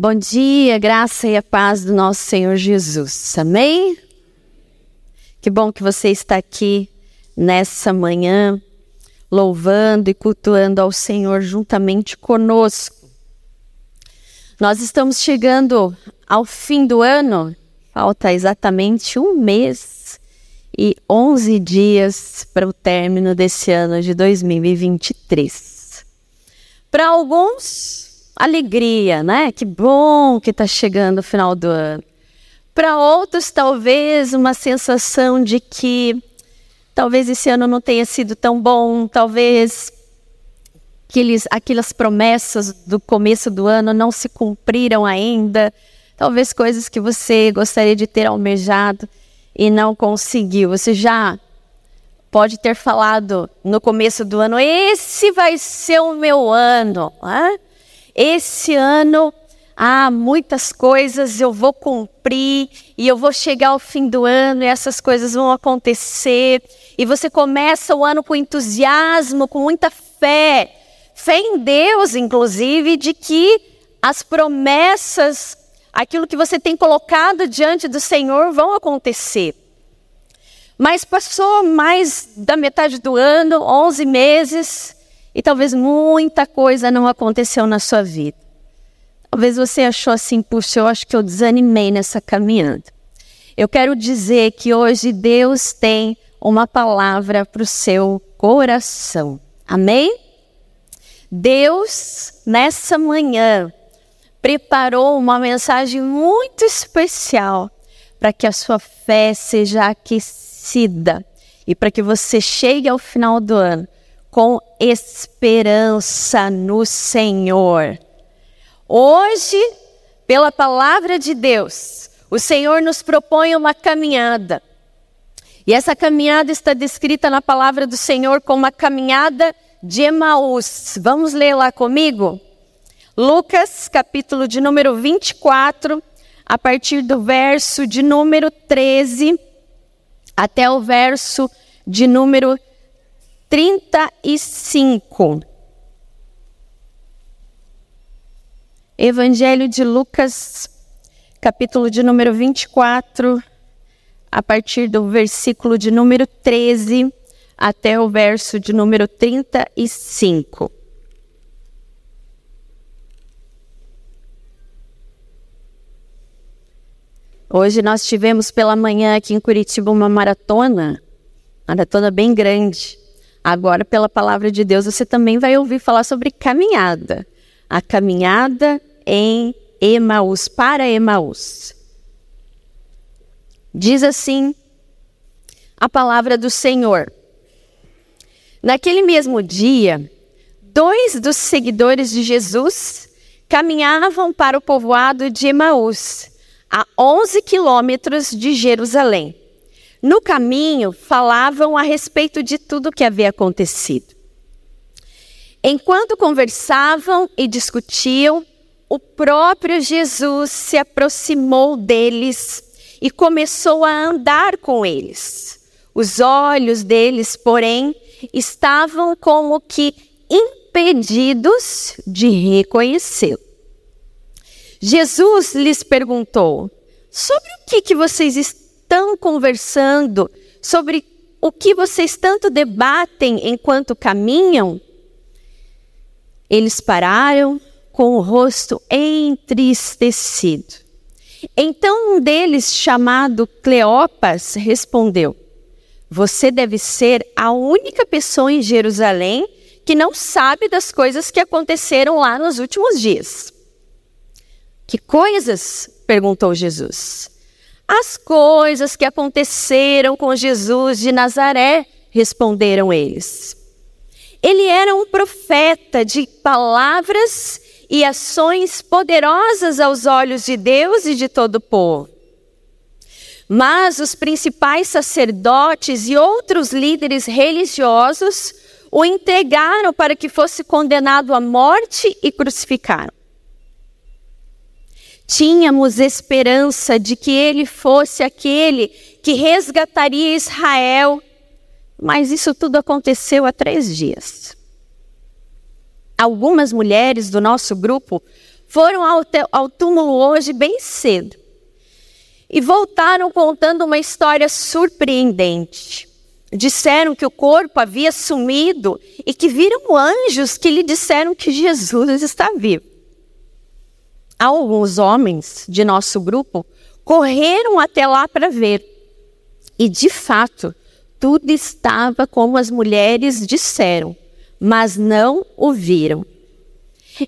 Bom dia, graça e a paz do nosso Senhor Jesus. Amém? Que bom que você está aqui nessa manhã, louvando e cultuando ao Senhor juntamente conosco. Nós estamos chegando ao fim do ano, falta exatamente um mês e 11 dias para o término desse ano de 2023. Para alguns, alegria, né? Que bom que está chegando o final do ano. Para outros, talvez uma sensação de que talvez esse ano não tenha sido tão bom, talvez aqueles, aquelas promessas do começo do ano não se cumpriram ainda, talvez coisas que você gostaria de ter almejado e não conseguiu. Você já pode ter falado no começo do ano: esse vai ser o meu ano. Né? Esse ano há muitas coisas eu vou cumprir e eu vou chegar ao fim do ano e essas coisas vão acontecer. E você começa o ano com entusiasmo, com muita fé, fé em Deus, inclusive, de que as promessas, aquilo que você tem colocado diante do Senhor vão acontecer. Mas passou mais da metade do ano, 11 meses, e talvez muita coisa não aconteceu na sua vida. Talvez você achou assim, puxa, eu acho que eu desanimei nessa caminhada. Eu quero dizer que hoje Deus tem uma palavra para o seu coração. Amém? Deus, nessa manhã, preparou uma mensagem muito especial para que a sua fé seja aquecida e para que você chegue ao final do ano com esperança no Senhor. Hoje, pela palavra de Deus, o Senhor nos propõe uma caminhada. E essa caminhada está descrita na palavra do Senhor como a caminhada de Emaús. Vamos ler lá comigo? Lucas, capítulo de número 24, a partir do verso de número 13 até o verso de número 35. Evangelho de Lucas, capítulo de número 24, a partir do versículo de número 13 até o verso de número 35. Hoje nós tivemos pela manhã aqui em Curitiba uma maratona, maratona bem grande. Agora, pela palavra de Deus, você também vai ouvir falar sobre caminhada. A caminhada em Emaús, para Emaús. Diz assim a palavra do Senhor. Naquele mesmo dia, dois dos seguidores de Jesus caminhavam para o povoado de Emaús, a 11 quilômetros de Jerusalém. No caminho, falavam a respeito de tudo que havia acontecido. Enquanto conversavam e discutiam, o próprio Jesus se aproximou deles e começou a andar com eles. Os olhos deles, porém, estavam como que impedidos de reconhecê-lo. Jesus lhes perguntou: Sobre o que, que vocês estão conversando? Sobre o que vocês tanto debatem enquanto caminham? Eles pararam com o rosto entristecido. Então um deles, chamado Cleopas, respondeu: Você deve ser a única pessoa em Jerusalém que não sabe das coisas que aconteceram lá nos últimos dias. Que coisas? perguntou Jesus. As coisas que aconteceram com Jesus de Nazaré, responderam eles. Ele era um profeta de palavras e ações poderosas aos olhos de Deus e de todo o povo. Mas os principais sacerdotes e outros líderes religiosos o entregaram para que fosse condenado à morte e crucificaram. Tínhamos esperança de que ele fosse aquele que resgataria Israel, mas isso tudo aconteceu há três dias. Algumas mulheres do nosso grupo foram ao, ao túmulo hoje bem cedo e voltaram contando uma história surpreendente. Disseram que o corpo havia sumido e que viram anjos que lhe disseram que Jesus está vivo. Alguns homens de nosso grupo correram até lá para ver. E de fato, tudo estava como as mulheres disseram, mas não o viram.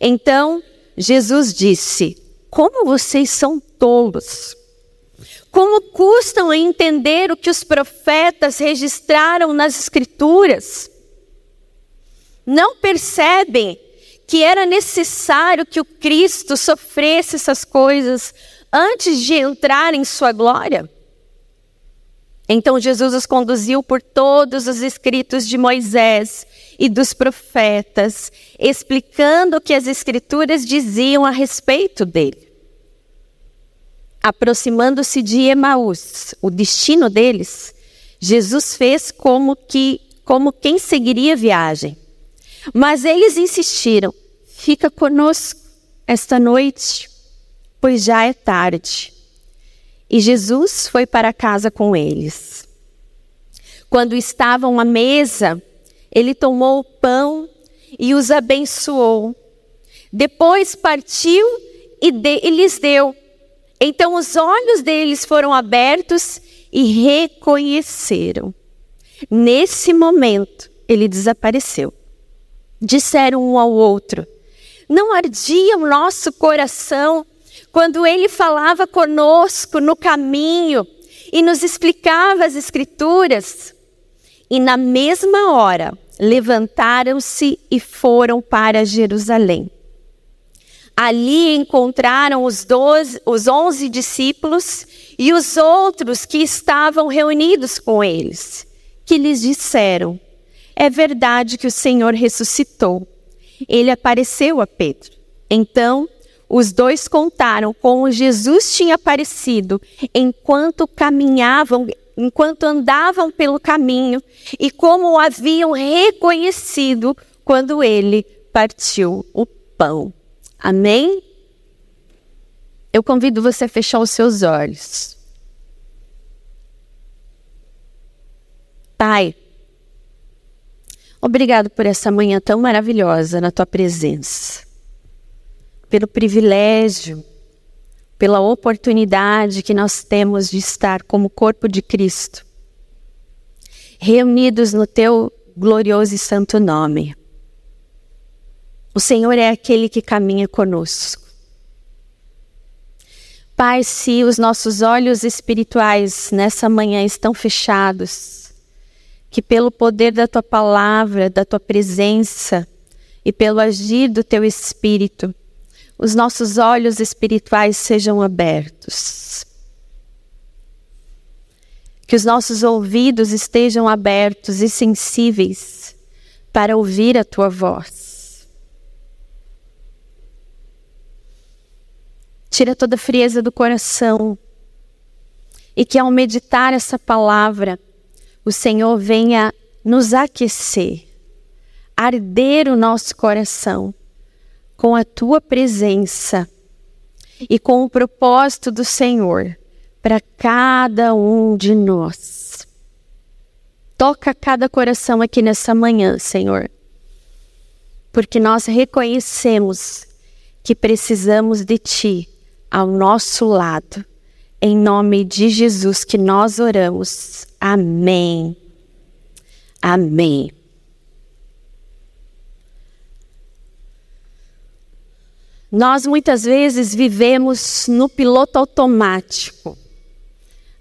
Então Jesus disse: Como vocês são tolos! Como custam entender o que os profetas registraram nas Escrituras? Não percebem que era necessário que o Cristo sofresse essas coisas antes de entrar em sua glória? Então Jesus os conduziu por todos os escritos de Moisés e dos profetas, explicando o que as Escrituras diziam a respeito dele. Aproximando-se de Emaús, o destino deles, Jesus fez como que como quem seguiria a viagem. Mas eles insistiram: "Fica conosco esta noite, pois já é tarde." E Jesus foi para casa com eles. Quando estavam à mesa, ele tomou o pão e os abençoou. Depois partiu e, de, e lhes deu. Então os olhos deles foram abertos e reconheceram. Nesse momento, ele desapareceu. Disseram um ao outro: Não ardia o nosso coração quando ele falava conosco no caminho e nos explicava as Escrituras? E na mesma hora, levantaram-se e foram para Jerusalém. Ali encontraram os, doze, os onze discípulos e os outros que estavam reunidos com eles, que lhes disseram: É verdade que o Senhor ressuscitou. Ele apareceu a Pedro. Então, os dois contaram como Jesus tinha aparecido enquanto caminhavam, enquanto andavam pelo caminho e como o haviam reconhecido quando ele partiu o pão. Amém? Eu convido você a fechar os seus olhos. Pai, obrigado por essa manhã tão maravilhosa na tua presença, pelo privilégio, pela oportunidade que nós temos de estar como corpo de Cristo, reunidos no teu glorioso e santo nome. O Senhor é aquele que caminha conosco. Pai, se os nossos olhos espirituais nessa manhã estão fechados, que pelo poder da tua palavra, da tua presença e pelo agir do teu espírito, os nossos olhos espirituais sejam abertos. Que os nossos ouvidos estejam abertos e sensíveis para ouvir a tua voz. tira toda a frieza do coração. E que ao meditar essa palavra, o Senhor venha nos aquecer, arder o nosso coração com a tua presença e com o propósito do Senhor para cada um de nós. Toca cada coração aqui nessa manhã, Senhor, porque nós reconhecemos que precisamos de Ti ao nosso lado. Em nome de Jesus que nós oramos. Amém. Amém. Nós muitas vezes vivemos no piloto automático.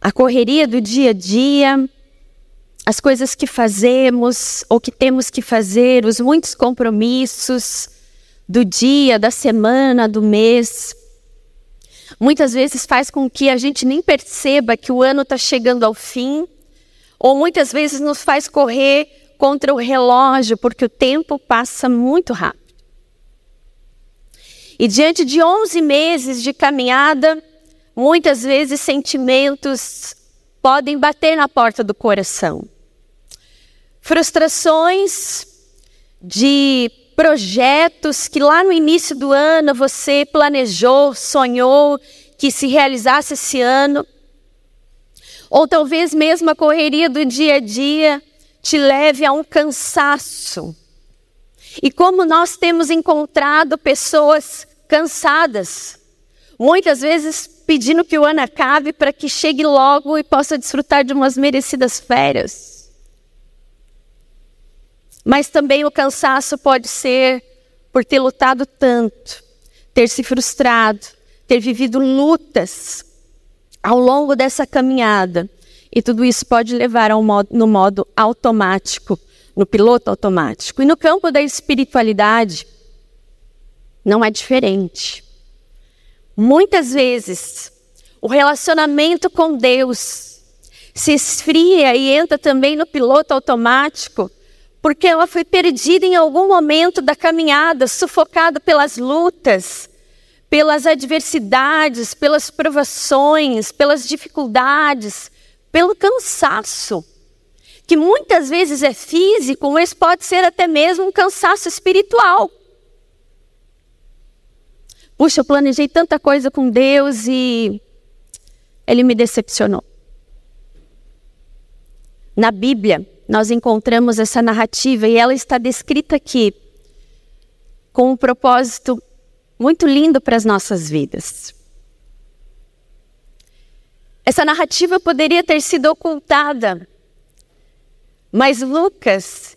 A correria do dia a dia, as coisas que fazemos ou que temos que fazer, os muitos compromissos do dia, da semana, do mês muitas vezes faz com que a gente nem perceba que o ano está chegando ao fim, ou muitas vezes nos faz correr contra o relógio, porque o tempo passa muito rápido. E diante de 11 meses de caminhada, muitas vezes sentimentos podem bater na porta do coração. Frustrações de projetos que lá no início do ano você planejou, sonhou que se realizasse esse ano. Ou talvez mesmo a correria do dia a dia te leve a um cansaço. E como nós temos encontrado pessoas cansadas, muitas vezes pedindo que o ano acabe para que chegue logo e possa desfrutar de umas merecidas férias. Mas também o cansaço pode ser por ter lutado tanto, ter se frustrado, ter vivido lutas ao longo dessa caminhada. E tudo isso pode levar modo, no modo automático, no piloto automático. E no campo da espiritualidade, não é diferente. Muitas vezes, o relacionamento com Deus se esfria e entra também no piloto automático, porque ela foi perdida em algum momento da caminhada, sufocada pelas lutas, pelas adversidades, pelas provações, pelas dificuldades, pelo cansaço, que muitas vezes é físico, mas pode ser até mesmo um cansaço espiritual. Puxa, eu planejei tanta coisa com Deus e ele me decepcionou. Na Bíblia, nós encontramos essa narrativa e ela está descrita aqui com um propósito muito lindo para as nossas vidas. Essa narrativa poderia ter sido ocultada, mas Lucas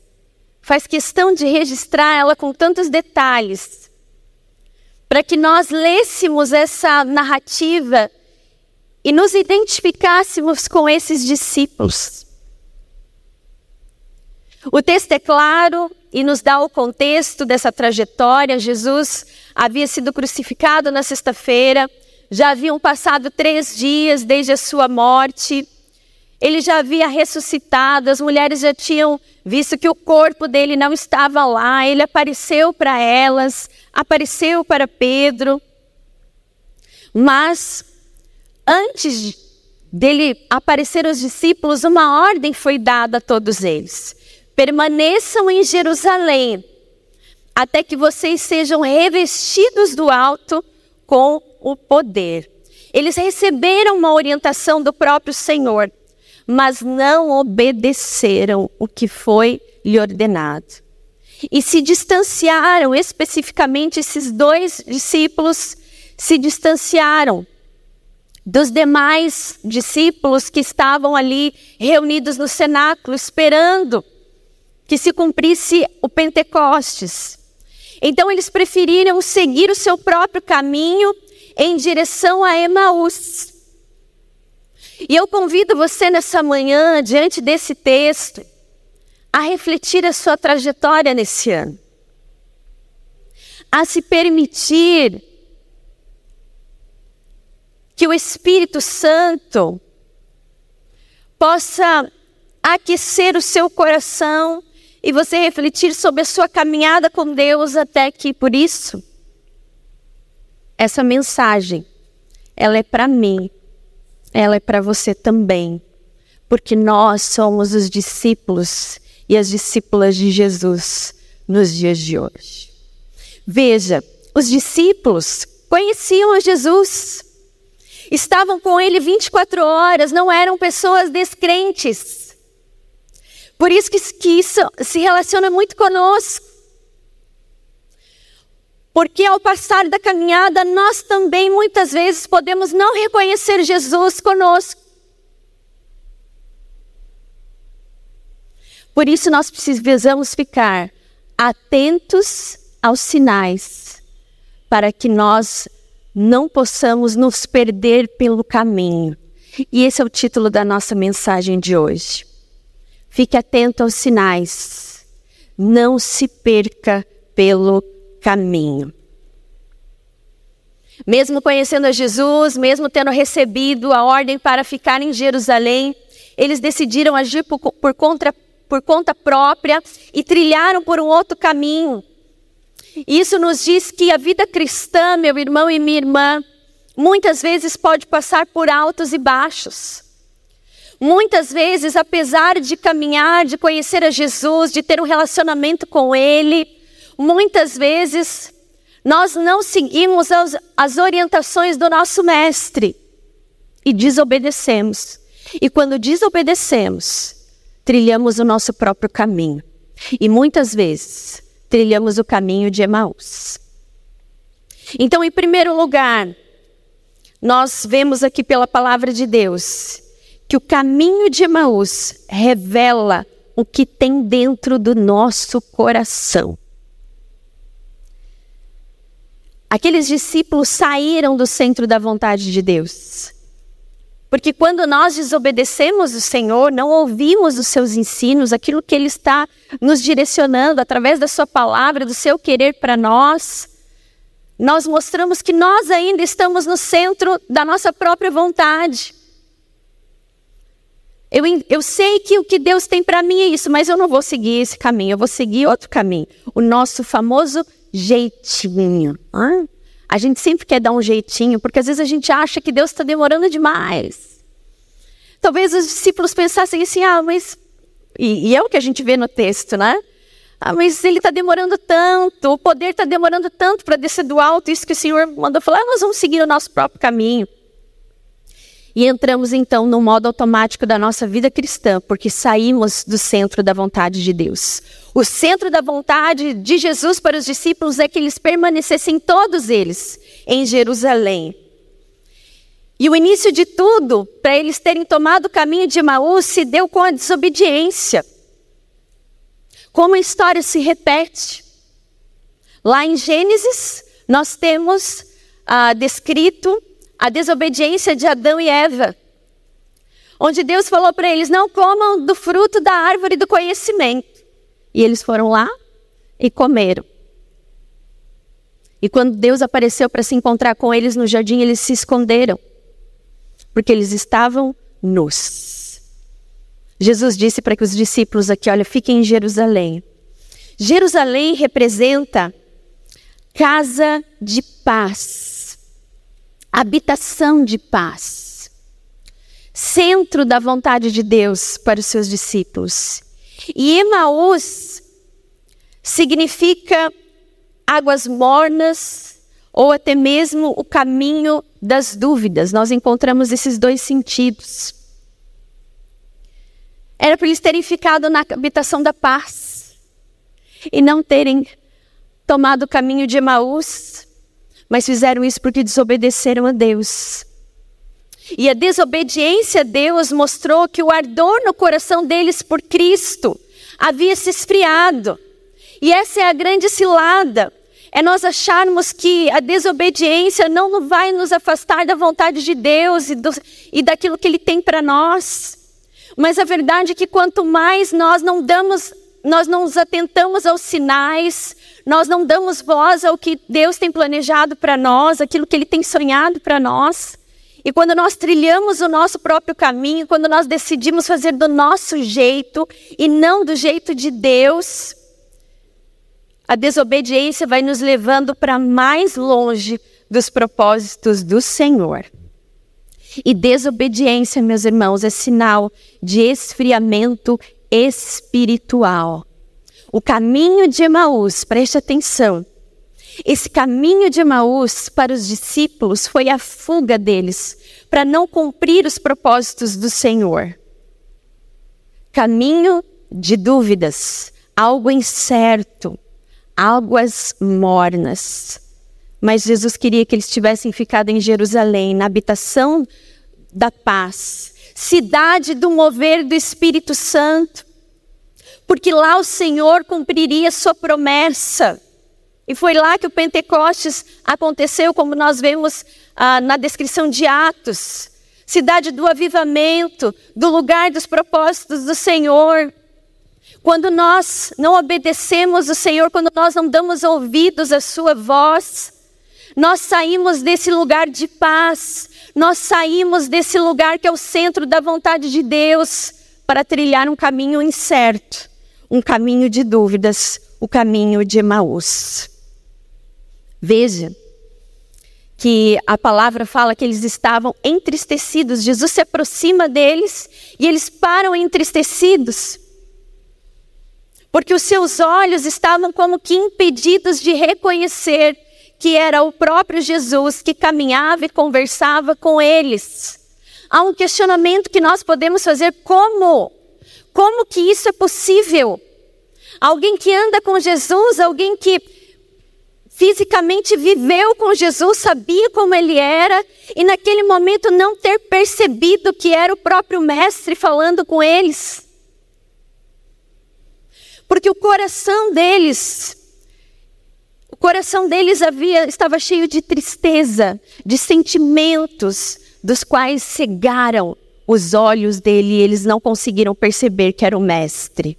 faz questão de registrar ela com tantos detalhes, para que nós lêssemos essa narrativa e nos identificássemos com esses discípulos. O texto é claro e nos dá o contexto dessa trajetória. Jesus havia sido crucificado na sexta-feira, já haviam passado três dias desde a sua morte. Ele já havia ressuscitado, as mulheres já tinham visto que o corpo dele não estava lá. Ele apareceu para elas, apareceu para Pedro. Mas antes dele aparecer aos discípulos, uma ordem foi dada a todos eles permaneçam em Jerusalém, até que vocês sejam revestidos do alto com o poder. Eles receberam uma orientação do próprio Senhor, mas não obedeceram o que foi lhe ordenado. E se distanciaram, especificamente esses dois discípulos se distanciaram dos demais discípulos que estavam ali reunidos no cenáculo, esperando que se cumprisse o Pentecostes. Então eles preferiram seguir o seu próprio caminho em direção a Emaús. E eu convido você nessa manhã, diante desse texto, a refletir a sua trajetória nesse ano. A se permitir que o Espírito Santo possa aquecer o seu coração e você refletir sobre a sua caminhada com Deus até que, por isso, essa mensagem, ela é para mim, ela é para você também, porque nós somos os discípulos e as discípulas de Jesus nos dias de hoje. Veja, os discípulos conheciam Jesus, estavam com ele 24 horas, não eram pessoas descrentes. Por isso que, que isso se relaciona muito conosco. Porque ao passar da caminhada, nós também muitas vezes podemos não reconhecer Jesus conosco. Por isso nós precisamos ficar atentos aos sinais, para que nós não possamos nos perder pelo caminho. E esse é o título da nossa mensagem de hoje. Fique atento aos sinais. Não se perca pelo caminho. Mesmo conhecendo a Jesus, mesmo tendo recebido a ordem para ficar em Jerusalém, eles decidiram agir por, por, contra, por conta própria e trilharam por um outro caminho. Isso nos diz que a vida cristã, meu irmão e minha irmã, muitas vezes pode passar por altos e baixos. Muitas vezes, apesar de caminhar, de conhecer a Jesus, de ter um relacionamento com Ele, muitas vezes nós não seguimos as, as orientações do nosso mestre e desobedecemos. E quando desobedecemos, trilhamos o nosso próprio caminho. E muitas vezes trilhamos o caminho de Emaús. Então, em primeiro lugar, nós vemos aqui pela palavra de Deus que o caminho de Emaús revela o que tem dentro do nosso coração. Aqueles discípulos saíram do centro da vontade de Deus. Porque quando nós desobedecemos o Senhor, não ouvimos os seus ensinos, aquilo que Ele está nos direcionando através da Sua palavra, do seu querer para nós, nós mostramos que nós ainda estamos no centro da nossa própria vontade. Eu, eu sei que o que Deus tem para mim é isso, mas eu não vou seguir esse caminho, eu vou seguir outro caminho. O nosso famoso jeitinho. A gente sempre quer dar um jeitinho, porque às vezes a gente acha que Deus está demorando demais. Talvez os discípulos pensassem assim, ah, mas. E, e é o que a gente vê no texto, né? Ah, mas ele está demorando tanto, o poder está demorando tanto para descer do alto, isso que o Senhor mandou falar, ah, nós vamos seguir o nosso próprio caminho. E entramos então no modo automático da nossa vida cristã, porque saímos do centro da vontade de Deus. O centro da vontade de Jesus para os discípulos é que eles permanecessem todos eles em Jerusalém. E o início de tudo, para eles terem tomado o caminho de Maús, se deu com a desobediência. Como a história se repete. Lá em Gênesis, nós temos ah, descrito a desobediência de Adão e Eva. Onde Deus falou para eles: não comam do fruto da árvore do conhecimento. E eles foram lá e comeram. E quando Deus apareceu para se encontrar com eles no jardim, eles se esconderam, porque eles estavam nus. Jesus disse para que os discípulos aqui, olha, fiquem em Jerusalém. Jerusalém representa casa de paz habitação de paz, centro da vontade de Deus para os seus discípulos. E Emaús significa águas mornas ou até mesmo o caminho das dúvidas. Nós encontramos esses dois sentidos. Era para eles terem ficado na habitação da paz e não terem tomado o caminho de Emaús, mas fizeram isso porque desobedeceram a Deus. E a desobediência a Deus mostrou que o ardor no coração deles por Cristo havia se esfriado. E essa é a grande cilada. É nós acharmos que a desobediência não vai nos afastar da vontade de Deus e, do, e daquilo que Ele tem para nós. Mas a verdade é que quanto mais nós não damos, nós não nos atentamos aos sinais, nós não damos voz ao que Deus tem planejado para nós, aquilo que Ele tem sonhado para nós. E quando nós trilhamos o nosso próprio caminho, quando nós decidimos fazer do nosso jeito e não do jeito de Deus, a desobediência vai nos levando para mais longe dos propósitos do Senhor. E desobediência, meus irmãos, é sinal de esfriamento espiritual. O caminho de Emaús, preste atenção. Esse caminho de Emaús para os discípulos foi a fuga deles para não cumprir os propósitos do Senhor. Caminho de dúvidas, algo incerto, águas mornas. Mas Jesus queria que eles tivessem ficado em Jerusalém, na habitação da paz, cidade do mover do Espírito Santo porque lá o Senhor cumpriria sua promessa. E foi lá que o Pentecostes aconteceu, como nós vemos ah, na descrição de Atos. Cidade do avivamento, do lugar dos propósitos do Senhor. Quando nós não obedecemos o Senhor, quando nós não damos ouvidos à Sua voz, nós saímos desse lugar de paz, nós saímos desse lugar que é o centro da vontade de Deus para trilhar um caminho incerto um caminho de dúvidas, o caminho de Emaús. Veja que a palavra fala que eles estavam entristecidos. Jesus se aproxima deles e eles param entristecidos. porque os seus olhos estavam como que impedidos de reconhecer que era o próprio Jesus que caminhava e conversava com eles. Há um questionamento que nós podemos fazer: como? Como que isso é possível? Alguém que anda com Jesus, alguém que fisicamente viveu com Jesus, sabia como ele era, e naquele momento não ter percebido que era o próprio Mestre falando com eles. Porque o coração deles, coração deles havia, estava cheio de tristeza, de sentimentos, dos quais cegaram os olhos dele e eles não conseguiram perceber que era o Mestre.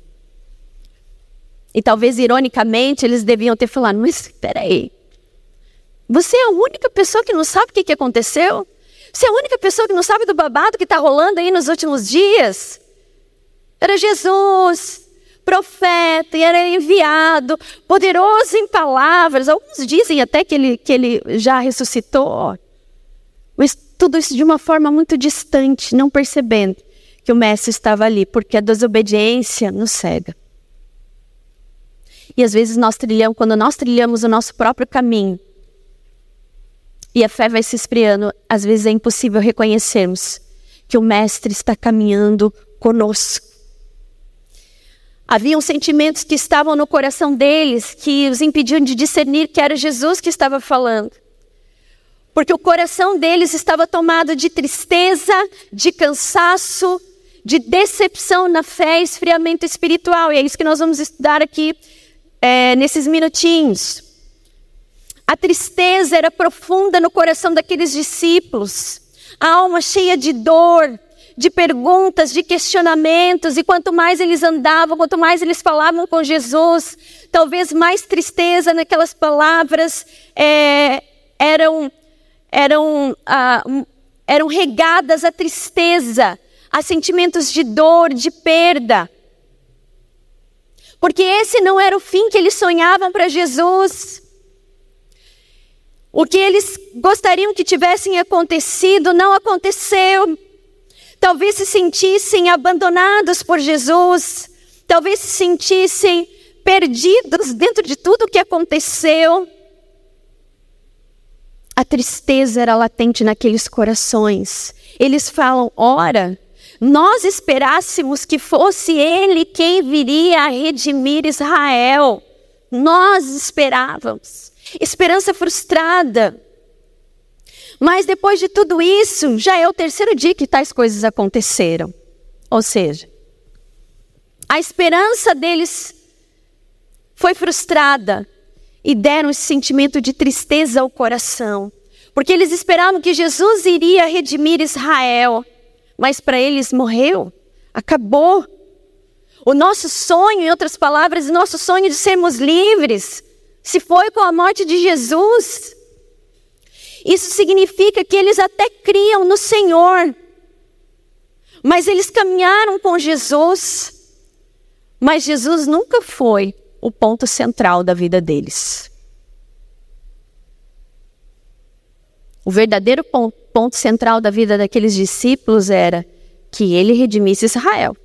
E talvez ironicamente eles deviam ter falado: Mas espera aí, você é a única pessoa que não sabe o que, que aconteceu? Você é a única pessoa que não sabe do babado que está rolando aí nos últimos dias? Era Jesus, profeta, e era enviado, poderoso em palavras. Alguns dizem até que ele, que ele já ressuscitou. Mas tudo isso de uma forma muito distante, não percebendo que o mestre estava ali, porque a desobediência nos cega. E às vezes nós trilhamos, quando nós trilhamos o nosso próprio caminho, e a fé vai se esfriando, às vezes é impossível reconhecermos que o Mestre está caminhando conosco. Haviam sentimentos que estavam no coração deles que os impediam de discernir que era Jesus que estava falando. Porque o coração deles estava tomado de tristeza, de cansaço, de decepção na fé e esfriamento espiritual. E é isso que nós vamos estudar aqui é, nesses minutinhos. A tristeza era profunda no coração daqueles discípulos, a alma cheia de dor, de perguntas, de questionamentos, e quanto mais eles andavam, quanto mais eles falavam com Jesus, talvez mais tristeza naquelas palavras é, eram, eram, ah, eram regadas a tristeza, a sentimentos de dor, de perda. Porque esse não era o fim que eles sonhavam para Jesus. O que eles gostariam que tivessem acontecido não aconteceu. Talvez se sentissem abandonados por Jesus, talvez se sentissem perdidos dentro de tudo o que aconteceu. A tristeza era latente naqueles corações. Eles falam: ora, nós esperássemos que fosse Ele quem viria a redimir Israel. Nós esperávamos. Esperança frustrada. Mas depois de tudo isso, já é o terceiro dia que tais coisas aconteceram. Ou seja, a esperança deles foi frustrada e deram esse sentimento de tristeza ao coração, porque eles esperavam que Jesus iria redimir Israel mas para eles morreu, acabou. O nosso sonho, em outras palavras, o nosso sonho de sermos livres, se foi com a morte de Jesus. Isso significa que eles até criam no Senhor, mas eles caminharam com Jesus, mas Jesus nunca foi o ponto central da vida deles. O verdadeiro ponto, ponto central da vida daqueles discípulos era que ele redimisse Israel.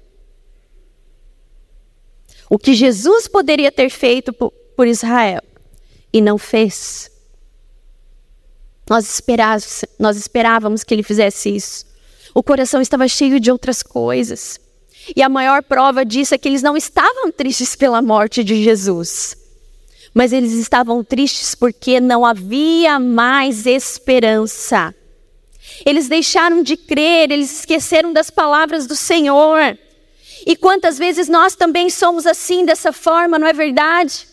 O que Jesus poderia ter feito por, Israel e não fez. Nós nós esperávamos que ele fizesse isso. O coração estava cheio de outras coisas. E a maior prova disso é que eles não estavam tristes pela morte de Jesus mas eles estavam tristes porque não havia mais esperança. Eles deixaram de crer, eles esqueceram das palavras do Senhor. E quantas vezes nós também somos assim, dessa forma, não é verdade?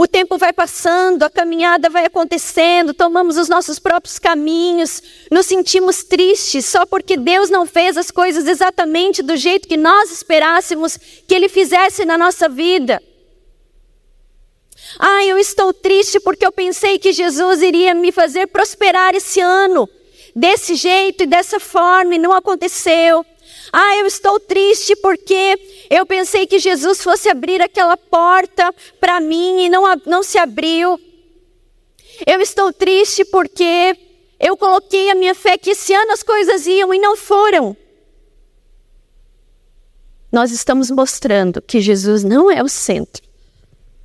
O tempo vai passando, a caminhada vai acontecendo, tomamos os nossos próprios caminhos, nos sentimos tristes só porque Deus não fez as coisas exatamente do jeito que nós esperássemos que Ele fizesse na nossa vida. Ah, eu estou triste porque eu pensei que Jesus iria me fazer prosperar esse ano, desse jeito e dessa forma, e não aconteceu. Ah, eu estou triste porque eu pensei que Jesus fosse abrir aquela porta para mim e não, não se abriu. Eu estou triste porque eu coloquei a minha fé que esse ano as coisas iam e não foram. nós estamos mostrando que Jesus não é o centro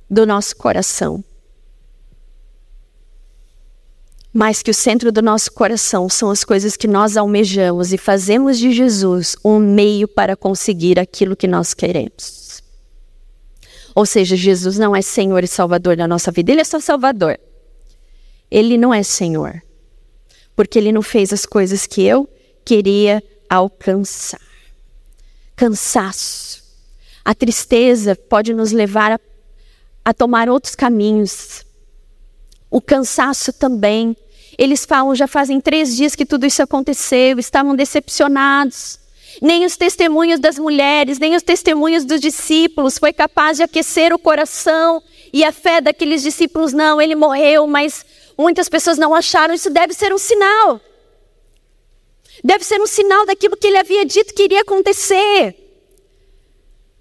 do nosso coração. Mas que o centro do nosso coração são as coisas que nós almejamos e fazemos de Jesus um meio para conseguir aquilo que nós queremos. Ou seja, Jesus não é Senhor e Salvador da nossa vida, Ele é só Salvador. Ele não é Senhor, porque Ele não fez as coisas que eu queria alcançar. Cansaço. A tristeza pode nos levar a, a tomar outros caminhos. O cansaço também. Eles falam, já fazem três dias que tudo isso aconteceu, estavam decepcionados. Nem os testemunhos das mulheres, nem os testemunhos dos discípulos foi capaz de aquecer o coração e a fé daqueles discípulos. Não, ele morreu, mas muitas pessoas não acharam. Isso deve ser um sinal. Deve ser um sinal daquilo que ele havia dito que iria acontecer.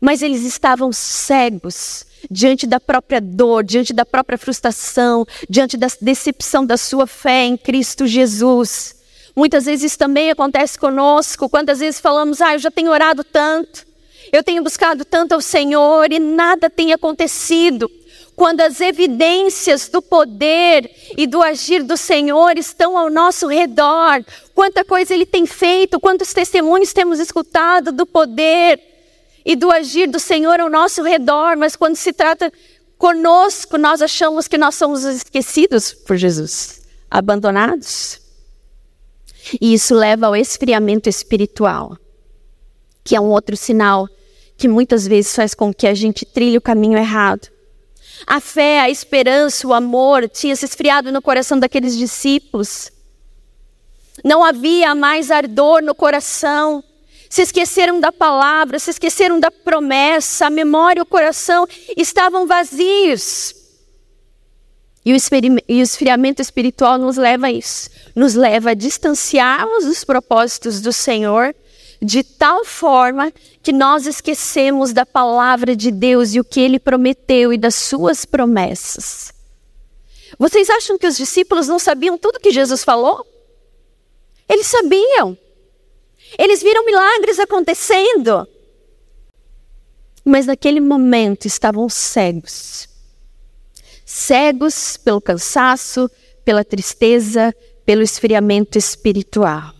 Mas eles estavam cegos diante da própria dor, diante da própria frustração, diante da decepção da sua fé em Cristo Jesus. Muitas vezes isso também acontece conosco. Quantas vezes falamos, ah, eu já tenho orado tanto, eu tenho buscado tanto ao Senhor e nada tem acontecido quando as evidências do poder e do agir do Senhor estão ao nosso redor, quanta coisa Ele tem feito, quantos testemunhos temos escutado do poder e do agir do Senhor ao nosso redor, mas quando se trata conosco, nós achamos que nós somos esquecidos por Jesus, abandonados. E isso leva ao esfriamento espiritual, que é um outro sinal que muitas vezes faz com que a gente trilhe o caminho errado. A fé, a esperança, o amor tinha se esfriado no coração daqueles discípulos. Não havia mais ardor no coração. Se esqueceram da palavra, se esqueceram da promessa, a memória e o coração estavam vazios. E o, esfriamento espiritual nos leva a isso, nos leva a distanciarmos dos propósitos do Senhor de tal forma que nós esquecemos da palavra de Deus e o que ele prometeu e das suas promessas. Vocês acham que os discípulos não sabiam tudo que Jesus falou? Eles sabiam. Eles viram milagres acontecendo. Mas naquele momento estavam cegos. Cegos pelo cansaço, pela tristeza, pelo esfriamento espiritual.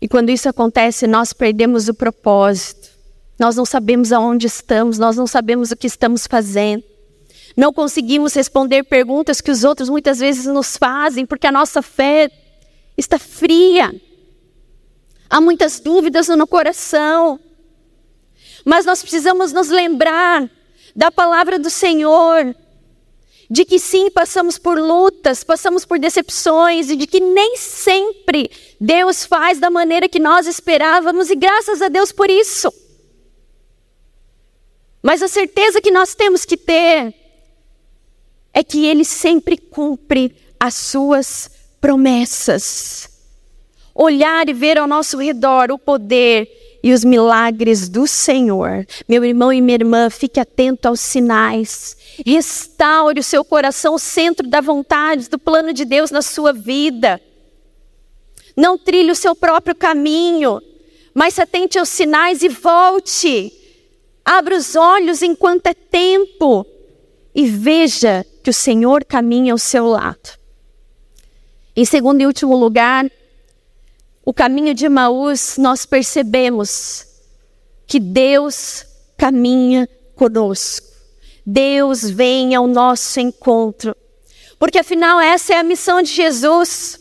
E quando isso acontece, nós perdemos o propósito. Nós não sabemos aonde estamos, nós não sabemos o que estamos fazendo. Não conseguimos responder perguntas que os outros muitas vezes nos fazem, porque a nossa fé está fria. Há muitas dúvidas no coração. Mas nós precisamos nos lembrar da palavra do Senhor, de que sim, passamos por lutas, passamos por decepções e de que nem sempre Deus faz da maneira que nós esperávamos e graças a Deus por isso. Mas a certeza que nós temos que ter é que Ele sempre cumpre as suas promessas. Olhar e ver ao nosso redor o poder e os milagres do Senhor. Meu irmão e minha irmã, fique atento aos sinais. Restaure o seu coração, o centro da vontade, do plano de Deus na sua vida. Não trilhe o seu próprio caminho, mas se atente aos sinais e volte. Abra os olhos enquanto é tempo e veja que o Senhor caminha ao seu lado. Em segundo e último lugar, o caminho de Maús, nós percebemos que Deus caminha conosco. Deus vem ao nosso encontro. Porque afinal, essa é a missão de Jesus.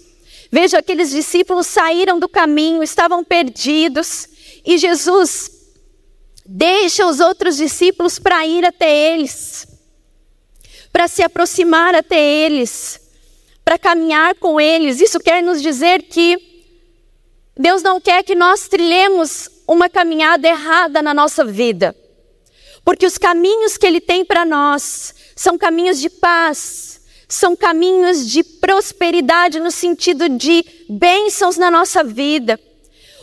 Veja, aqueles discípulos saíram do caminho, estavam perdidos, e Jesus deixa os outros discípulos para ir até eles, para se aproximar até eles, para caminhar com eles. Isso quer nos dizer que Deus não quer que nós trilhemos uma caminhada errada na nossa vida. Porque os caminhos que Ele tem para nós são caminhos de paz, são caminhos de prosperidade no sentido de bênçãos na nossa vida.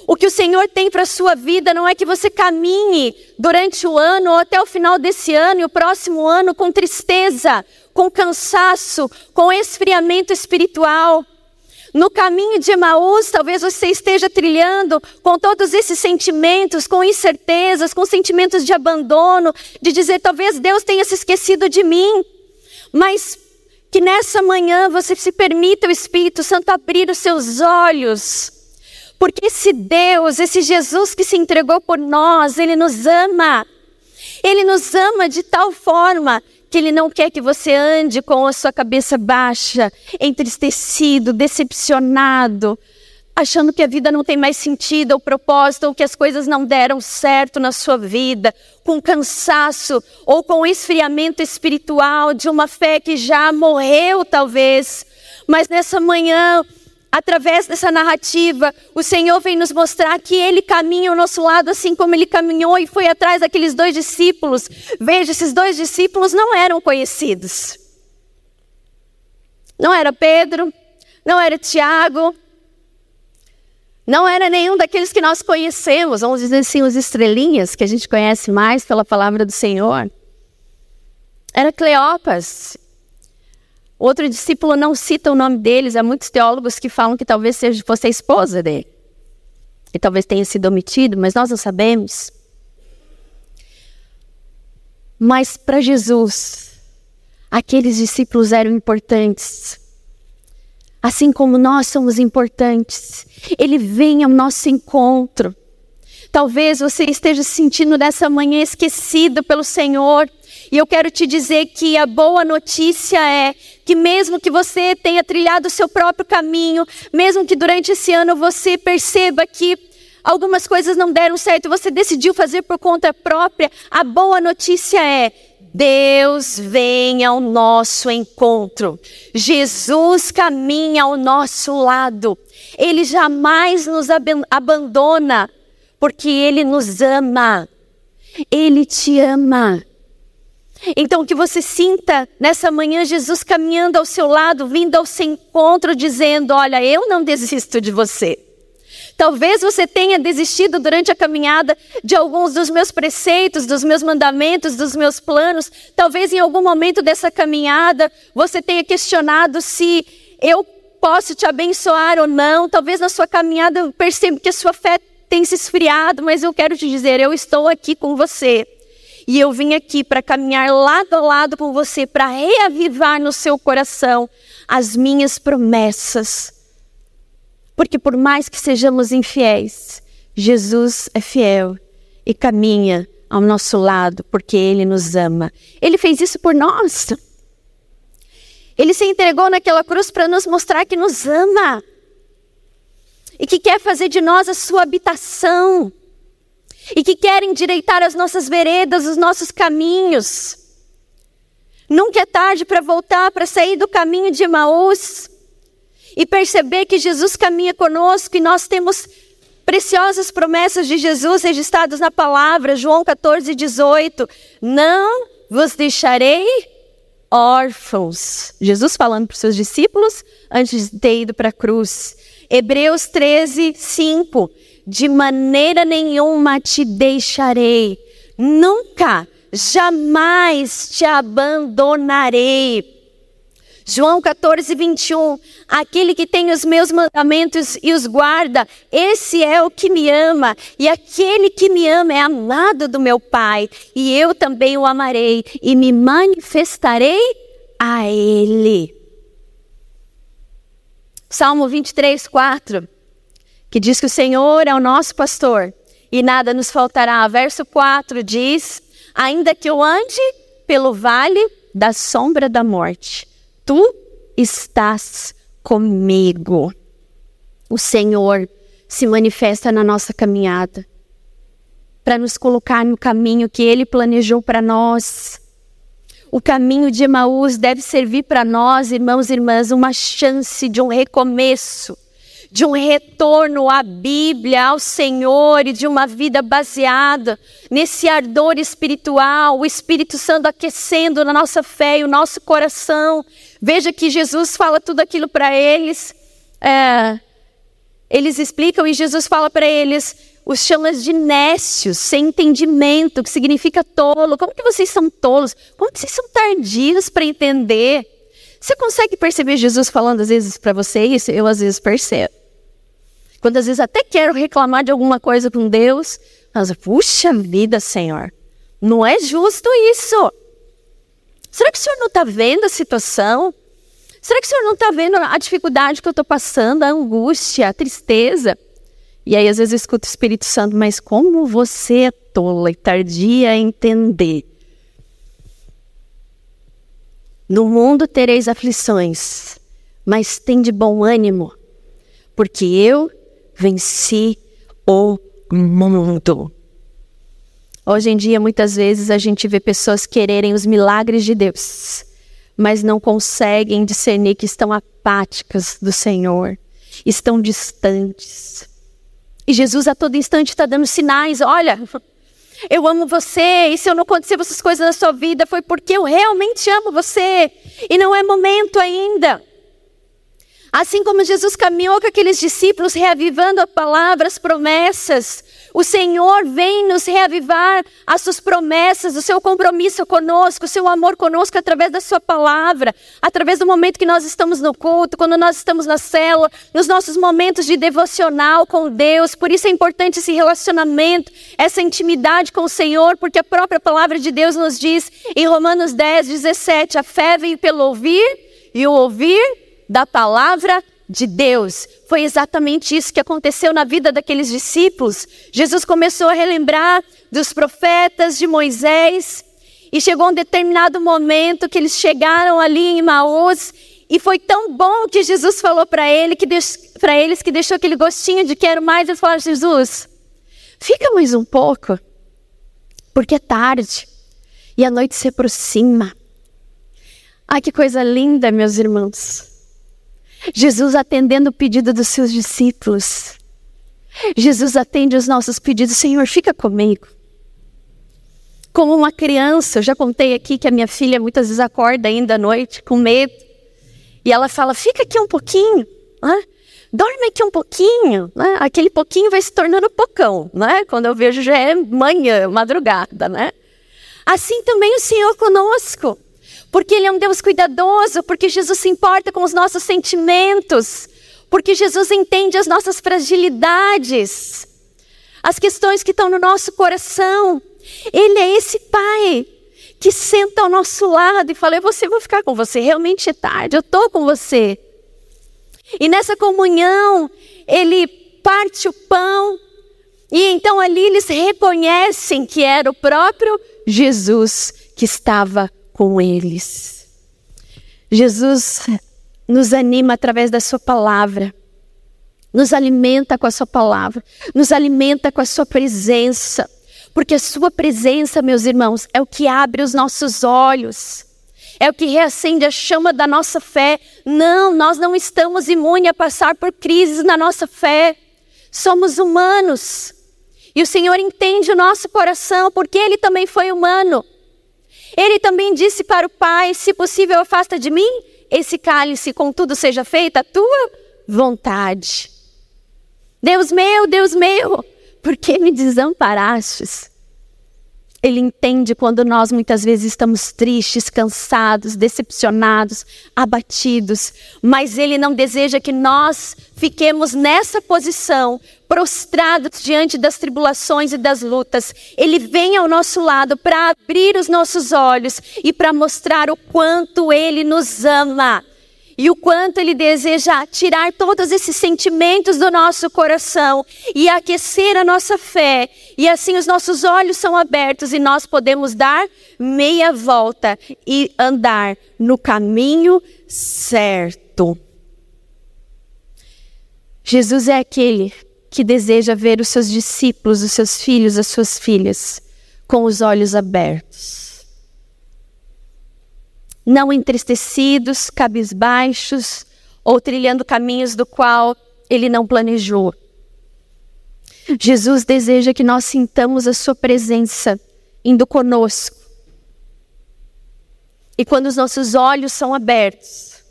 O que o Senhor tem para a sua vida não é que você caminhe durante o ano ou até o final desse ano e o próximo ano com tristeza, com cansaço, com esfriamento espiritual. No caminho de Emaús, talvez você esteja trilhando com todos esses sentimentos, com incertezas, com sentimentos de abandono, de dizer talvez Deus tenha se esquecido de mim. Mas que nessa manhã você se permita o Espírito Santo abrir os seus olhos. Porque esse Deus, esse Jesus que se entregou por nós, ele nos ama. Ele nos ama de tal forma que Ele não quer que você ande com a sua cabeça baixa, entristecido, decepcionado, achando que a vida não tem mais sentido ou propósito, ou que as coisas não deram certo na sua vida, com cansaço ou com esfriamento espiritual de uma fé que já morreu, talvez. Mas nessa manhã, através dessa narrativa, o Senhor vem nos mostrar que Ele caminha ao nosso lado, assim como Ele caminhou e foi atrás daqueles dois discípulos. Veja, esses dois discípulos não eram conhecidos. Não era Pedro, não era Tiago, não era nenhum daqueles que nós conhecemos, vamos dizer assim, os estrelinhas, que a gente conhece mais pela palavra do Senhor. Era Cleopas, Outro discípulo não cita o nome deles, há muitos teólogos que falam que talvez seja, fosse a esposa dele. E talvez tenha sido omitido, mas nós não sabemos. Mas para Jesus, aqueles discípulos eram importantes. Assim como nós somos importantes, Ele vem ao nosso encontro. Talvez você esteja se sentindo nessa manhã esquecido pelo Senhor. E eu quero te dizer que a boa notícia é que, mesmo que você tenha trilhado o seu próprio caminho, mesmo que durante esse ano você perceba que algumas coisas não deram certo, você decidiu fazer por conta própria, a boa notícia é: Deus vem ao nosso encontro. Jesus caminha ao nosso lado. Ele jamais nos abandona, porque Ele nos ama. Ele te ama. Então, que você sinta nessa manhã Jesus caminhando ao seu lado, vindo ao seu encontro, dizendo: Olha, eu não desisto de você. Talvez você tenha desistido durante a caminhada de alguns dos meus preceitos, dos meus mandamentos, dos meus planos. Talvez em algum momento dessa caminhada você tenha questionado se eu posso te abençoar ou não. Talvez na sua caminhada eu perceba que a sua fé tem se esfriado, mas eu quero te dizer: eu estou aqui com você. E eu vim aqui para caminhar lado a lado com você, para reavivar no seu coração as minhas promessas. Porque por mais que sejamos infiéis, Jesus é fiel e caminha ao nosso lado, porque Ele nos ama. Ele fez isso por nós. Ele se entregou naquela cruz para nos mostrar que nos ama e que quer fazer de nós a sua habitação e que querem endireitar as nossas veredas, os nossos caminhos. Nunca é tarde para voltar, para sair do caminho de Emaús e perceber que Jesus caminha conosco e nós temos preciosas promessas de Jesus registradas na palavra, João 14, 18. Não vos deixarei órfãos. Jesus falando para os seus discípulos antes de ter ido para a cruz. Hebreus 13, 5 de maneira nenhuma te deixarei, nunca, jamais te abandonarei. João 14, 21. Aquele que tem os meus mandamentos e os guarda, esse é o que me ama. E aquele que me ama é amado do meu Pai. E eu também o amarei e me manifestarei a Ele. Salmo 23, 4 que diz que o Senhor é o nosso pastor e nada nos faltará. Verso 4 diz: Ainda que eu ande pelo vale da sombra da morte, tu estás comigo. O Senhor se manifesta na nossa caminhada para nos colocar no caminho que Ele planejou para nós. O caminho de Emaús deve servir para nós, irmãos e irmãs, uma chance de um recomeço de um retorno à Bíblia, ao Senhor e de uma vida baseada nesse ardor espiritual, o Espírito Santo aquecendo na nossa fé e o nosso coração. Veja que Jesus fala tudo aquilo para eles. É, eles explicam e Jesus fala para eles, os chama de nécios, sem entendimento, que significa tolo. Como que vocês são tolos? Como que vocês são tardios para entender? Você consegue perceber Jesus falando às vezes para você isso? Eu às vezes percebo. Quando às vezes até quero reclamar de alguma coisa com Deus, mas puxa vida, Senhor, não é justo isso. Será que o Senhor não está vendo a situação? Será que o Senhor não está vendo a dificuldade que eu estou passando, a angústia, a tristeza? E aí às vezes eu escuto o Espírito Santo, mas como você é tola e tardia a entender no mundo tereis aflições, mas tem de bom ânimo, porque eu venci o mundo. Hoje em dia, muitas vezes, a gente vê pessoas quererem os milagres de Deus, mas não conseguem discernir que estão apáticas do Senhor, estão distantes. E Jesus a todo instante está dando sinais: olha, eu amo você, e se eu não acontecer essas coisas na sua vida, foi porque eu realmente amo você, e não é momento ainda. Assim como Jesus caminhou com aqueles discípulos, reavivando a palavra, as promessas, o Senhor vem nos reavivar as suas promessas, o seu compromisso conosco, o seu amor conosco através da sua palavra, através do momento que nós estamos no culto, quando nós estamos na célula, nos nossos momentos de devocional com Deus. Por isso é importante esse relacionamento, essa intimidade com o Senhor, porque a própria palavra de Deus nos diz em Romanos 10, 17: a fé veio pelo ouvir e o ouvir da palavra de Deus. Foi exatamente isso que aconteceu na vida daqueles discípulos. Jesus começou a relembrar dos profetas de Moisés e chegou um determinado momento que eles chegaram ali em Maús e foi tão bom que Jesus falou para ele que para eles que deixou aquele gostinho de quero mais. Eles falaram: Jesus, fica mais um pouco, porque é tarde e a noite se aproxima. Ai, que coisa linda, meus irmãos. Jesus atendendo o pedido dos seus discípulos. Jesus atende os nossos pedidos. Senhor, fica comigo. Como uma criança, eu já contei aqui que a minha filha muitas vezes acorda ainda à noite com medo. E ela fala: fica aqui um pouquinho. Né? Dorme aqui um pouquinho. Né? Aquele pouquinho vai se tornando pocão. Né? Quando eu vejo já é manhã, madrugada. Né? Assim também o Senhor conosco porque Ele é um Deus cuidadoso, porque Jesus se importa com os nossos sentimentos, porque Jesus entende as nossas fragilidades, as questões que estão no nosso coração. Ele é esse Pai que senta ao nosso lado e fala: Eu vou ficar com você, realmente é tarde, eu estou com você. E nessa comunhão, Ele parte o pão, e então ali eles reconhecem que era o próprio Jesus que estava com eles. Jesus nos anima através da Sua palavra, nos alimenta com a Sua palavra, nos alimenta com a Sua presença, porque a Sua presença, meus irmãos, é o que abre os nossos olhos. É o que reacende a chama da nossa fé. Não, nós não estamos imunes a passar por crises na nossa fé. Somos humanos. E o Senhor entende o nosso coração, porque Ele também foi humano. Ele também disse para o Pai: Se possível, afasta de mim esse cálice, contudo seja feita a tua vontade. Deus meu, Deus meu, por que me desamparastes? Ele entende quando nós muitas vezes estamos tristes, cansados, decepcionados, abatidos, mas Ele não deseja que nós fiquemos nessa posição, prostrados diante das tribulações e das lutas. Ele vem ao nosso lado para abrir os nossos olhos e para mostrar o quanto Ele nos ama e o quanto Ele deseja tirar todos esses sentimentos do nosso coração e aquecer a nossa fé. E assim os nossos olhos são abertos e nós podemos dar meia volta e andar no caminho certo. Jesus é aquele que deseja ver os seus discípulos, os seus filhos, as suas filhas com os olhos abertos não entristecidos, cabisbaixos ou trilhando caminhos do qual ele não planejou. Jesus deseja que nós sintamos a sua presença indo conosco. E quando os nossos olhos são abertos,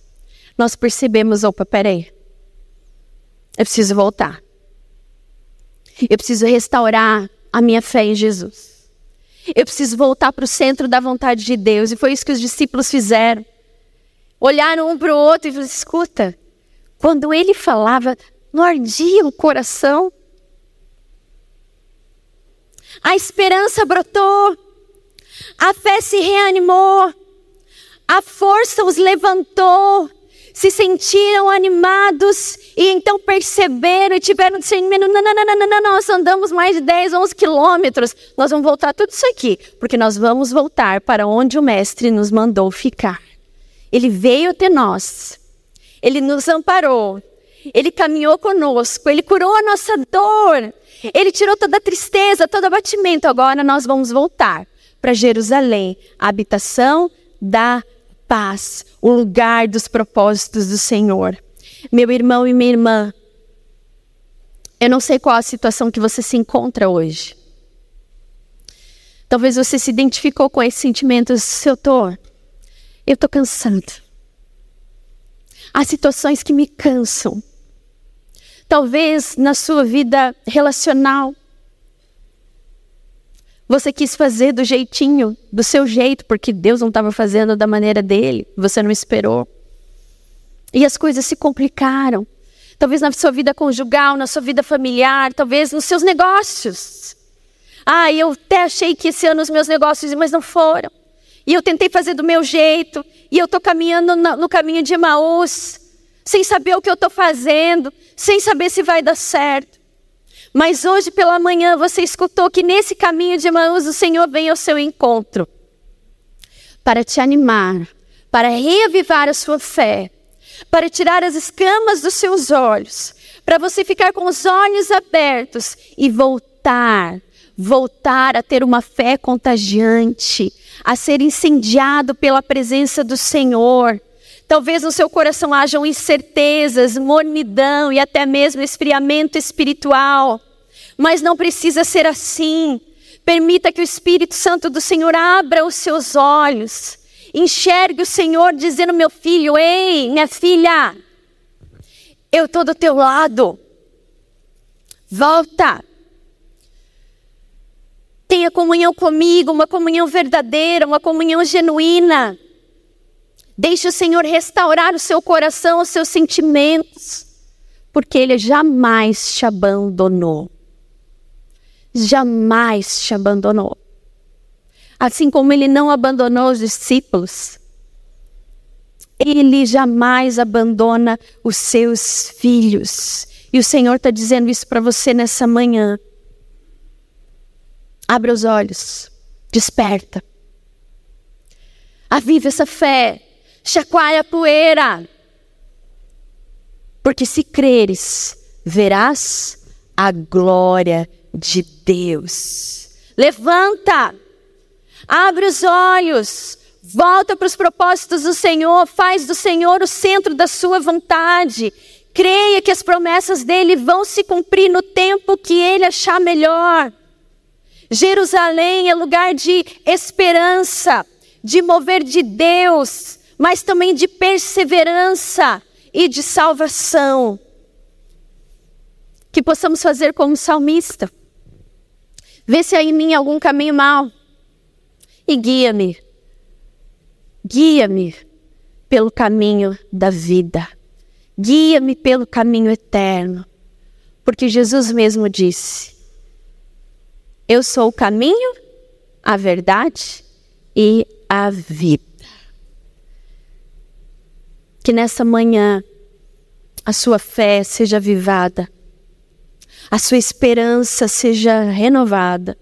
nós percebemos, opa, peraí, eu preciso voltar. Eu preciso restaurar a minha fé em Jesus. Eu preciso voltar para o centro da vontade de Deus. E foi isso que os discípulos fizeram. olharam um para o outro e falaram: escuta, quando ele falava, não ardia o coração. A esperança brotou, a fé se reanimou, a força os levantou, se sentiram animados e então perceberam e tiveram discernimento. Não, não, não, não, não, nós andamos mais de 10, 11 quilômetros. Nós vamos voltar tudo isso aqui, porque nós vamos voltar para onde o Mestre nos mandou ficar. Ele veio até nós, ele nos amparou, ele caminhou conosco, ele curou a nossa dor, ele tirou toda a tristeza, todo abatimento. Agora nós vamos voltar para Jerusalém, a habitação da paz, o lugar dos propósitos do Senhor. Meu irmão e minha irmã, eu não sei qual a situação que você se encontra hoje. Talvez você se identificou com esses sentimentos, se eu tô, eu tô cansado. Há situações que me cansam. Talvez na sua vida relacional, você quis fazer do jeitinho, do seu jeito, porque Deus não estava fazendo da maneira dele, você não esperou. E as coisas se complicaram. Talvez na sua vida conjugal, na sua vida familiar, talvez nos seus negócios. Ah, eu até achei que esse ano os meus negócios, mas não foram. E eu tentei fazer do meu jeito, e eu estou caminhando no, caminho de Emaús, sem saber o que eu estou fazendo, sem saber se vai dar certo. Mas hoje pela manhã você escutou que nesse caminho de Emaús o Senhor vem ao seu encontro para te animar, para reavivar a sua fé, para tirar as escamas dos seus olhos, para você ficar com os olhos abertos e voltar, voltar a ter uma fé contagiante, a ser incendiado pela presença do Senhor. Talvez no seu coração hajam incertezas, mornidão e até mesmo esfriamento espiritual. Mas não precisa ser assim. Permita que o Espírito Santo do Senhor abra os seus olhos. Enxergue o Senhor dizendo: Meu filho, ei, minha filha, eu estou do teu lado. Volta. Tenha comunhão comigo, uma comunhão verdadeira, uma comunhão genuína. Deixe o Senhor restaurar o seu coração, os seus sentimentos, porque Ele jamais te abandonou jamais te abandonou. Assim como ele não abandonou os discípulos, ele jamais abandona os seus filhos. E o Senhor está dizendo isso para você nessa manhã. Abra os olhos, desperta. Aviva essa fé, chacoalha a poeira. Porque se creres, verás a glória de Deus. Levanta, abre os olhos, volta para os propósitos do Senhor, faz do Senhor o centro da sua vontade. Creia que as promessas dele vão se cumprir no tempo que ele achar melhor. Jerusalém é lugar de esperança, de mover de Deus, mas também de perseverança e de salvação. Que possamos fazer como salmista. Vê se há em mim algum caminho mau e guia-me. Guia-me pelo caminho da vida. Guia-me pelo caminho eterno. Porque Jesus mesmo disse: Eu sou o caminho, a verdade e a vida. Que nessa manhã a sua fé seja avivada a sua esperança seja renovada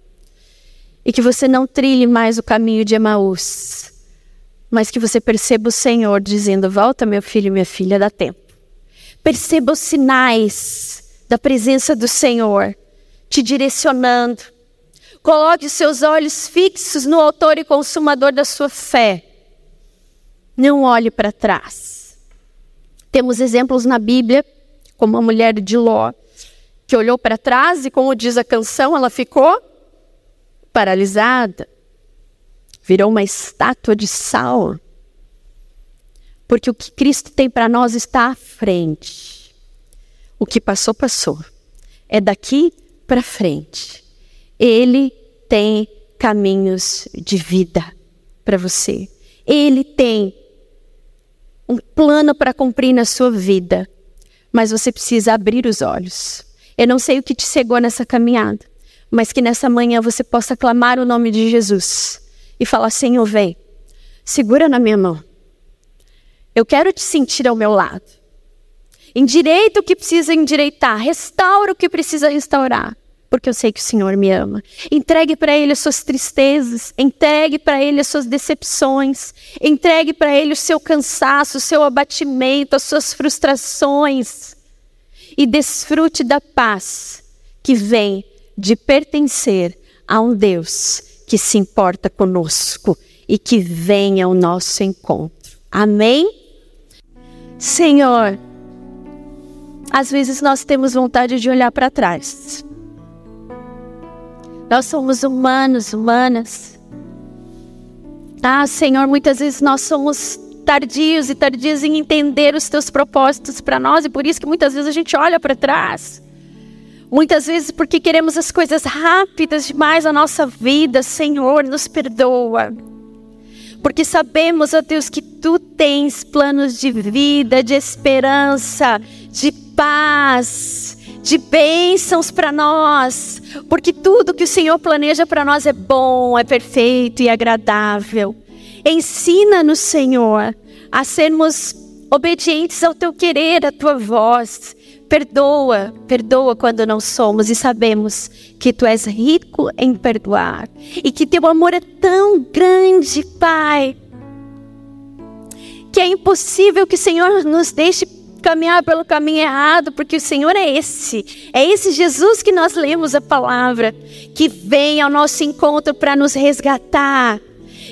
e que você não trilhe mais o caminho de Emaús, mas que você perceba o Senhor dizendo: Volta, meu filho e minha filha, dá tempo. Perceba os sinais da presença do Senhor te direcionando. Coloque os seus olhos fixos no Autor e Consumador da sua fé. Não olhe para trás. Temos exemplos na Bíblia, como a mulher de Ló, que olhou para trás e, como diz a canção, ela ficou paralisada. Virou uma estátua de sal. Porque o que Cristo tem para nós está à frente. O que passou, passou. É daqui para frente. Ele tem caminhos de vida para você. Ele tem plano para cumprir na sua vida, mas você precisa abrir os olhos. Eu não sei o que te cegou nessa caminhada, mas que nessa manhã você possa clamar o nome de Jesus e falar: Senhor, vem, segura na minha mão. Eu quero te sentir ao meu lado. Endireita o que precisa endireitar, restaura o que precisa restaurar porque eu sei que o Senhor me ama. Entregue para Ele as suas tristezas, entregue para Ele as suas decepções, entregue para Ele o seu cansaço, o seu abatimento, as suas frustrações. E desfrute da paz que vem de pertencer a um Deus que se importa conosco e que vem ao nosso encontro. Amém? Senhor, às vezes nós temos vontade de olhar para trás nós somos humanos, humanas. Ah, Senhor, muitas vezes nós somos tardios e tardios em entender os teus propósitos para nós e por isso que muitas vezes a gente olha para trás. Muitas vezes porque queremos as coisas rápidas demais na nossa vida, Senhor, nos perdoa. Porque sabemos, ó Deus, que tu tens planos de vida, de esperança, de paz de bênçãos para nós, porque tudo que o Senhor planeja para nós é bom, é perfeito e agradável. Ensina-nos, Senhor, a sermos obedientes ao teu querer, à tua voz. Perdoa, perdoa quando não somos e sabemos que tu és rico em perdoar e que teu amor é tão grande, Pai, que é impossível que o Senhor nos deixe caminhar pelo caminho errado, porque o Senhor é esse. É esse Jesus que nós lemos a palavra, que vem ao nosso encontro para nos resgatar,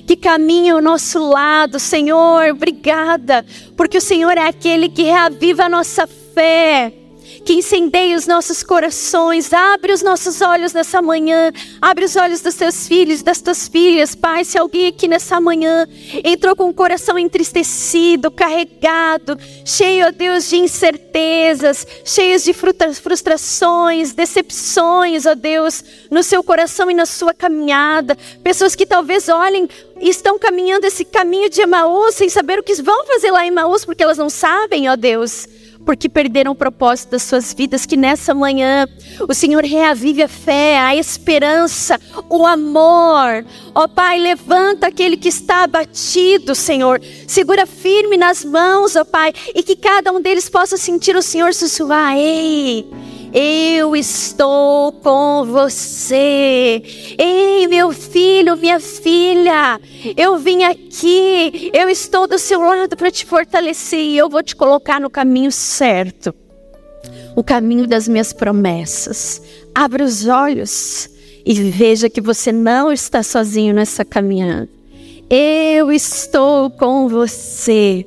que caminha ao nosso lado. Senhor, obrigada, porque o Senhor é aquele que reaviva a nossa fé que incendeie os nossos corações, abre os nossos olhos nessa manhã, abre os olhos dos teus filhos, das tuas filhas, Pai. Se alguém aqui nessa manhã entrou com o coração entristecido, carregado, cheio, ó Deus, de incertezas, cheios de frustrações, decepções, ó Deus, no seu coração e na sua caminhada, pessoas que talvez olhem estão caminhando esse caminho de Emaús sem saber o que vão fazer lá em Emaús, porque elas não sabem, ó Deus porque perderam o propósito das suas vidas. Que nessa manhã o Senhor reavive a fé, a esperança, o amor. Ó Pai, levanta aquele que está abatido, Senhor. Segura firme nas mãos, ó Pai, e que cada um deles possa sentir o Senhor sussurrar: Ei! Eu estou com você. Ei, meu filho, minha filha, eu vim aqui, eu estou do seu lado para te fortalecer e eu vou te colocar no caminho certo o caminho das minhas promessas. Abra os olhos e veja que você não está sozinho nessa caminhada. Eu estou com você.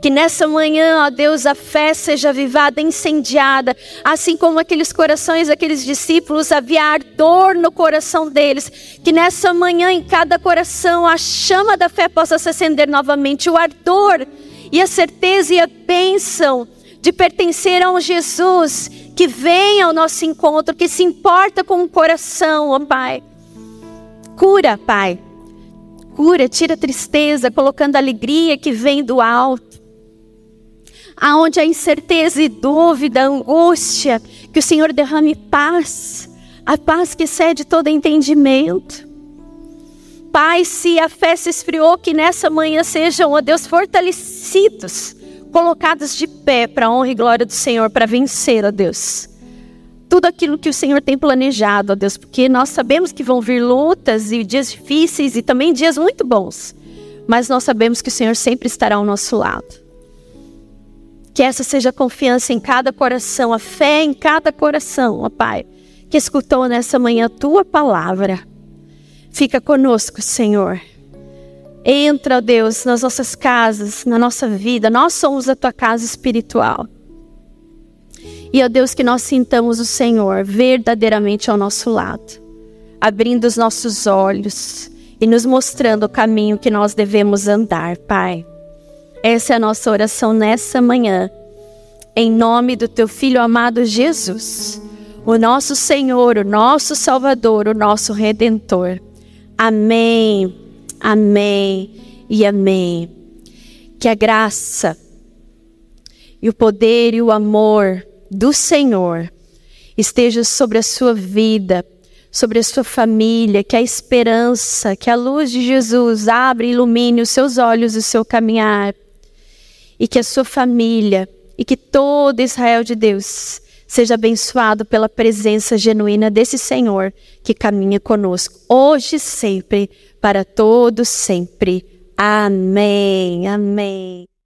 Que nessa manhã, ó Deus, a fé seja avivada, incendiada, assim como aqueles corações, aqueles discípulos, havia ardor no coração deles. Que nessa manhã, em cada coração, a chama da fé possa se acender novamente, o ardor e a certeza e a bênção de pertencer a um Jesus que vem ao nosso encontro, que se importa com o coração, ó Pai. Cura, Pai. Cura, tira a tristeza, colocando a alegria que vem do alto aonde a incerteza e dúvida, angústia, que o Senhor derrame paz, a paz que excede todo entendimento. Pai, se a fé se esfriou, que nessa manhã sejam, ó Deus, fortalecidos, colocados de pé para a honra e glória do Senhor, para vencer, ó Deus. Tudo aquilo que o Senhor tem planejado, ó Deus, porque nós sabemos que vão vir lutas e dias difíceis e também dias muito bons, mas nós sabemos que o Senhor sempre estará ao nosso lado. Que essa seja a confiança em cada coração, a fé em cada coração, ó Pai, que escutou nessa manhã a tua palavra. Fica conosco, Senhor. Entra, ó Deus, nas nossas casas, na nossa vida. Nós somos a tua casa espiritual. E, ó Deus, que nós sintamos o Senhor verdadeiramente ao nosso lado, abrindo os nossos olhos e nos mostrando o caminho que nós devemos andar, Pai. Essa é a nossa oração nessa manhã. Em nome do teu filho amado Jesus, o nosso Senhor, o nosso Salvador, o nosso redentor. Amém. Amém e amém. Que a graça e o poder e o amor do Senhor esteja sobre a sua vida, sobre a sua família, que a esperança, que a luz de Jesus abra e ilumine os seus olhos e o seu caminhar, e que a sua família e que todo Israel de Deus seja abençoado pela presença genuína desse Senhor que caminha conosco, hoje e sempre, para todos sempre. Amém. Amém.